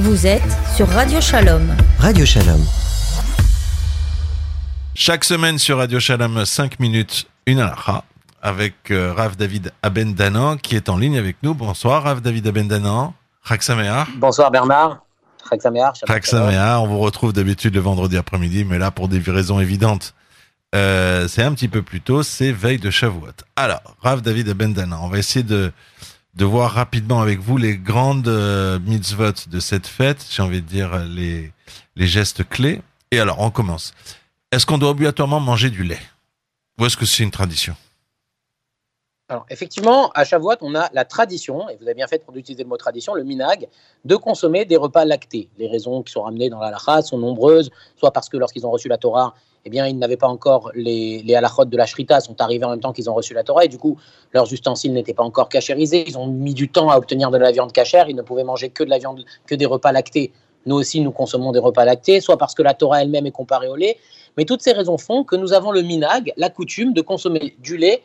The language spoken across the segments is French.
Vous êtes sur Radio Shalom. Radio Shalom. Chaque semaine sur Radio Shalom, 5 minutes, une halakha, avec euh, Rav David Abendanan qui est en ligne avec nous. Bonsoir Rav David Abendanan. Sameach. Bonsoir Bernard. Chag Sameach. On vous retrouve d'habitude le vendredi après-midi, mais là pour des raisons évidentes. Euh, c'est un petit peu plus tôt, c'est veille de Shavuot. Alors, Rav David Abendanan, on va essayer de, de voir rapidement avec vous les grandes euh, mitzvot de cette fête, j'ai envie de dire les, les gestes clés. Et alors, on commence. Est-ce qu'on doit obligatoirement manger du lait? Ou est-ce que c'est une tradition? Alors, effectivement, à Shavuot, on a la tradition, et vous avez bien fait pour utiliser le mot tradition, le minag, de consommer des repas lactés. Les raisons qui sont ramenées dans la lacha sont nombreuses, soit parce que lorsqu'ils ont reçu la Torah, eh bien, ils n'avaient pas encore les, les halachot de la shrita, sont arrivés en même temps qu'ils ont reçu la Torah, et du coup, leurs ustensiles n'étaient pas encore cachérisés. Ils ont mis du temps à obtenir de la viande cachère. Ils ne pouvaient manger que de la viande, que des repas lactés. Nous aussi, nous consommons des repas lactés, soit parce que la Torah elle-même est comparée au lait. Mais toutes ces raisons font que nous avons le minag, la coutume de consommer du lait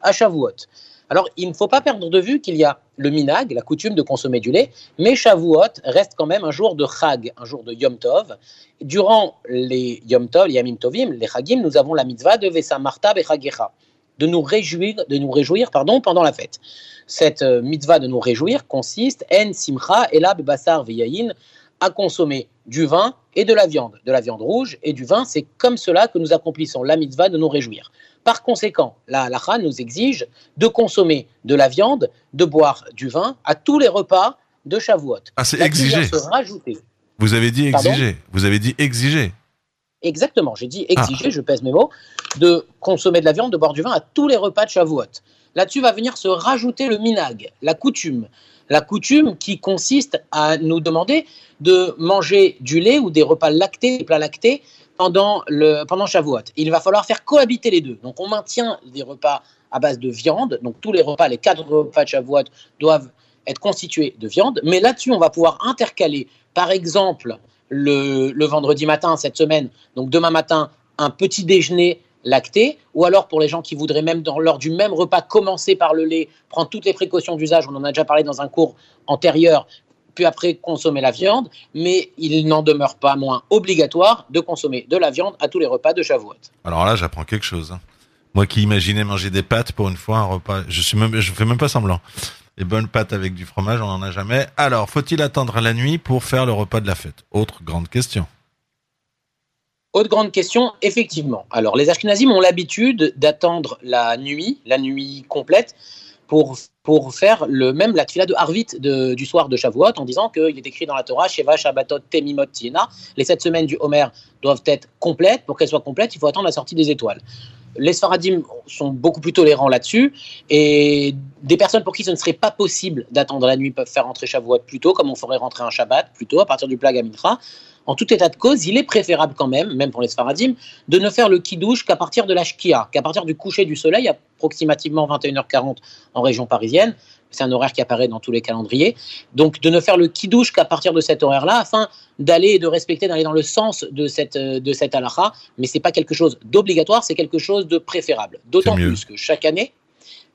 à Shavuot. Alors, il ne faut pas perdre de vue qu'il y a le minag, la coutume de consommer du lait, mais Shavuot reste quand même un jour de Chag, un jour de Yom Tov. Durant les Yom Tov, les Yamim Tovim, les Chagim, nous avons la mitzvah de Vesa Marta Bechagecha, de nous réjouir, de nous réjouir pardon, pendant la fête. Cette euh, mitzvah de nous réjouir consiste en simcha elab basar veyayin, à consommer du vin et de la viande, de la viande rouge et du vin. C'est comme cela que nous accomplissons la mitzvah de nous réjouir. Par conséquent, la halakha nous exige de consommer de la viande, de boire du vin à tous les repas de Shavuot. Ah, c'est exigé. Vous avez dit exiger. Vous avez dit exiger. Exactement, j'ai dit exiger, je pèse mes mots, de consommer de la viande, de boire du vin à tous les repas de Shavuot. Là-dessus va venir se rajouter le minag, la coutume. La coutume qui consiste à nous demander de manger du lait ou des repas lactés, des plats lactés, pendant, le, pendant Shavuot. Il va falloir faire cohabiter les deux. Donc on maintient des repas à base de viande. Donc tous les repas, les quatre repas de Shavuot doivent être constitués de viande. Mais là-dessus, on va pouvoir intercaler, par exemple, le, le, vendredi matin, cette semaine, donc demain matin, un petit déjeuner lacté, ou alors pour les gens qui voudraient même, lors du même repas, commencer par le lait, prendre toutes les précautions d'usage, on en a déjà parlé dans un cours antérieur, puis après consommer la viande, mais il n'en demeure pas moins obligatoire de consommer de la viande à tous les repas de Shavuot. Alors là, j'apprends quelque chose. Hein. Moi qui imaginais manger des pâtes pour une fois un repas, je suis même, je fais même pas semblant. Les bonnes pâtes avec du fromage, on n'en a jamais. Alors, faut-il attendre la nuit pour faire le repas de la fête? Autre grande question. Autre grande question, effectivement. Alors, les Ashkenazim ont l'habitude d'attendre la nuit, la nuit complète, pour, faire le même la de Harvit du soir de Shavuot en disant qu'il est écrit dans la Torah Sheva Shabbatot Temimot Tiena. Les sept semaines du Homer doivent être complètes. Pour qu'elles soient complètes, il faut attendre la sortie des étoiles. Les Sfaradim sont beaucoup plus tolérants là-dessus et des personnes pour qui ce ne serait pas possible d'attendre la nuit peuvent faire rentrer Shavuot plus tôt, comme on ferait rentrer un Shabbat plus tôt à partir du Plag Amitra. En tout état de cause, il est préférable quand même, même pour les Sfaradim, de ne faire le kidouche qu'à partir de la shkia, qu'à partir du coucher du soleil, approximativement 21h40 en région parisienne. C'est un horaire qui apparaît dans tous les calendriers. Donc, de ne faire le kidouche qu'à partir de cet horaire-là, afin d'aller et de respecter, d'aller dans le sens de cette, de cette halakha. Mais c'est pas quelque chose d'obligatoire, c'est quelque chose de préférable. D'autant plus que chaque année,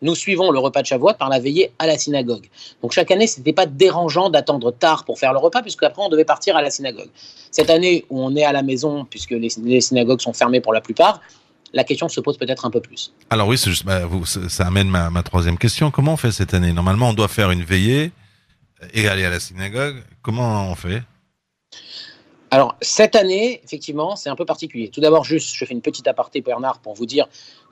nous suivons le repas de Shavuot par la veillée à la synagogue. Donc chaque année, ce n'était pas dérangeant d'attendre tard pour faire le repas, puisque après on devait partir à la synagogue. Cette année où on est à la maison, puisque les, synagogues sont fermées pour la plupart, la question se pose peut-être un peu plus. Alors oui, bah, ça amène ma, troisième question. Comment on fait cette année? Normalement, on doit faire une veillée et aller à la synagogue. Comment on fait? Alors, cette année, effectivement, c'est un peu particulier. Tout d'abord, juste, je fais une petite aparté, Bernard, pour vous dire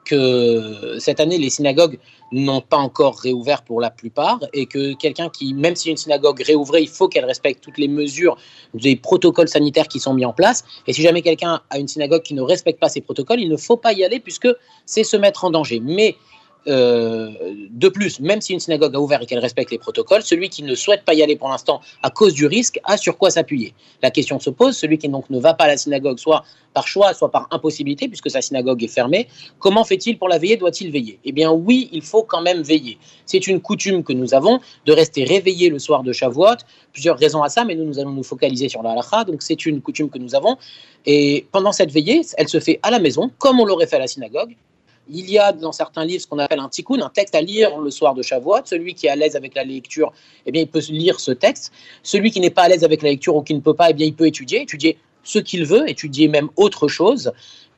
que cette année, les synagogues n'ont pas encore réouvert pour la plupart et que quelqu'un qui, même si une synagogue réouvrait, il faut qu'elle respecte toutes les mesures des protocoles sanitaires qui sont mis en place. Et si jamais quelqu'un a une synagogue qui ne respecte pas ces protocoles, il ne faut pas y aller puisque c'est se mettre en danger. Mais euh, de plus, même si une synagogue a ouvert et qu'elle respecte les protocoles, celui qui ne souhaite pas y aller pour l'instant à cause du risque a sur quoi s'appuyer. La question se pose, celui qui donc ne va pas à la synagogue, soit par choix, soit par impossibilité, puisque sa synagogue est fermée, comment fait-il pour la veiller? Doit-il veiller? Eh bien oui, il faut quand même veiller. C'est une coutume que nous avons de rester réveillé le soir de Shavuot. Plusieurs raisons à ça, mais nous, nous allons nous focaliser sur la halakha, donc c'est une coutume que nous avons. Et pendant cette veillée, elle se fait à la maison, comme on l'aurait fait à la synagogue, il y a dans certains livres ce qu'on appelle un tikkun, un texte à lire le soir de Shavuot. Celui qui est à l'aise avec la lecture, eh bien, il peut lire ce texte. Celui qui n'est pas à l'aise avec la lecture ou qui ne peut pas, eh bien, il peut étudier, étudier ce qu'il veut, étudier même autre chose.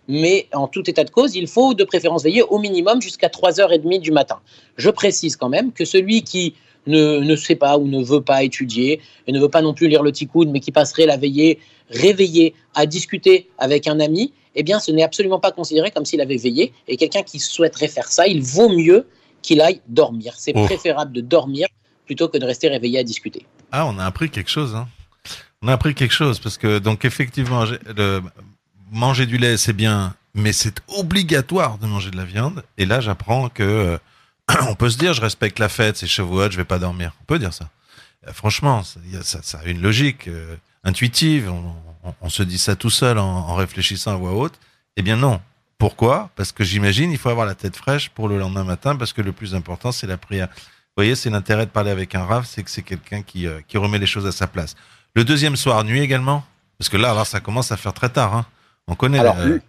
Mais en tout état de cause, il faut de préférence veiller au minimum jusqu'à 3h30 du matin. Je précise quand même que celui qui ne, ne, sait pas ou ne veut pas étudier et ne veut pas non plus lire le tikkun, mais qui passerait la veillée réveillé à discuter avec un ami, eh bien, ce n'est absolument pas considéré comme s'il avait veillé. Et quelqu'un qui souhaiterait faire ça, il vaut mieux qu'il aille dormir. C'est Oh. préférable de dormir plutôt que de rester réveillé à discuter. Ah, on a appris quelque chose. Hein. On a appris quelque chose parce que donc effectivement, le, manger du lait c'est bien, mais c'est obligatoire de manger de la viande. Et là, j'apprends que euh, on peut se dire, je respecte la fête, c'est Shavuot, je vais pas dormir. On peut dire ça. Euh, franchement, ça, y a- ça, ça a une logique euh, intuitive. On, on- on se dit ça tout seul en, en réfléchissant à voix haute. Eh bien non. Pourquoi? Parce que j'imagine, il faut avoir la tête fraîche pour le lendemain matin, parce que le plus important, c'est la prière. Vous voyez, c'est l'intérêt de parler avec un rave, c'est que c'est quelqu'un qui, euh, qui remet les choses à sa place. Le deuxième soir, nuit également? Parce que là, alors, ça commence à faire très tard. Hein. On connaît. Alors, euh,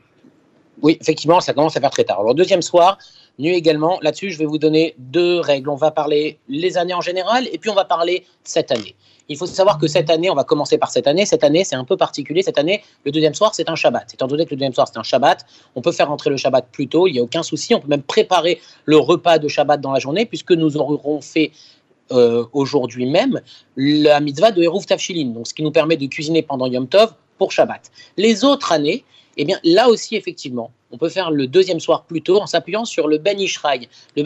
Oui, effectivement, ça commence à faire très tard. Alors, deuxième soir, nuit également. Là-dessus, je vais vous donner deux règles. On va parler les années en général et puis on va parler cette année. Il faut savoir que cette année, on va commencer par cette année. Cette année, c'est un peu particulier. Cette année, le deuxième soir, c'est un Shabbat. Étant donné que le deuxième soir, c'est un Shabbat, on peut faire rentrer le Shabbat plus tôt. Il n'y a aucun souci. On peut même préparer le repas de Shabbat dans la journée puisque nous aurons fait euh, aujourd'hui même la mitzvah de Hérouf Tafshilin, donc ce qui nous permet de cuisiner pendant Yom Tov pour Shabbat. Les autres années, eh bien là aussi effectivement, on peut faire le deuxième soir plus tôt en s'appuyant sur le Ben Ishraï. Le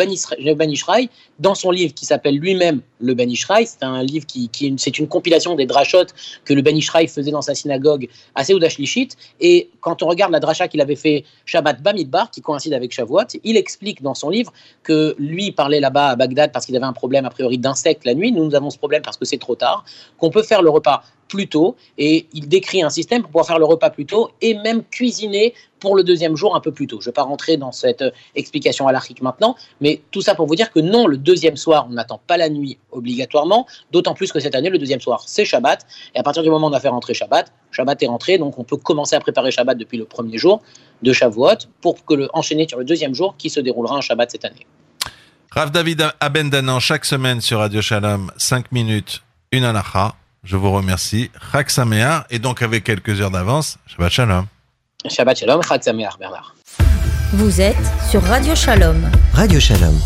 Ben Ishraï, dans son livre qui s'appelle lui-même le Ben Ishraï, c'est un livre qui, c'est une compilation des drachot que le Ben Ishraï faisait dans sa synagogue à Seudah Shlichit. Et quand on regarde la dracha qu'il avait fait Shabbat Bamidbar, qui coïncide avec Shavuot, il explique dans son livre que lui parlait là-bas à Bagdad parce qu'il avait un problème a priori d'insectes la nuit. Nous, nous avons ce problème parce que c'est trop tard, qu'on peut faire le repas plus tôt. Et il décrit un système pour pouvoir faire le repas plus tôt et même cuisiner pour le deuxième jour un peu plus tôt. Je ne vais pas rentrer dans cette euh, explication anarchique maintenant, mais tout ça pour vous dire que non, le deuxième soir, on n'attend pas la nuit obligatoirement, d'autant plus que cette année, le deuxième soir, c'est Shabbat. Et à partir du moment où on a fait rentrer Shabbat, Shabbat est rentré, donc on peut commencer à préparer Shabbat depuis le premier jour de Shavuot pour que le, enchaîner sur le deuxième jour qui se déroulera un Shabbat cette année. Rav David Abendanan, chaque semaine sur Radio Shalom, 5 minutes, une anacha. Je vous remercie. Chag Sameach, et donc avec quelques heures d'avance, Shabbat Shalom. Shabbat Shalom, Chag Sameach, Bernard. Vous êtes sur Radio Shalom. Radio Shalom.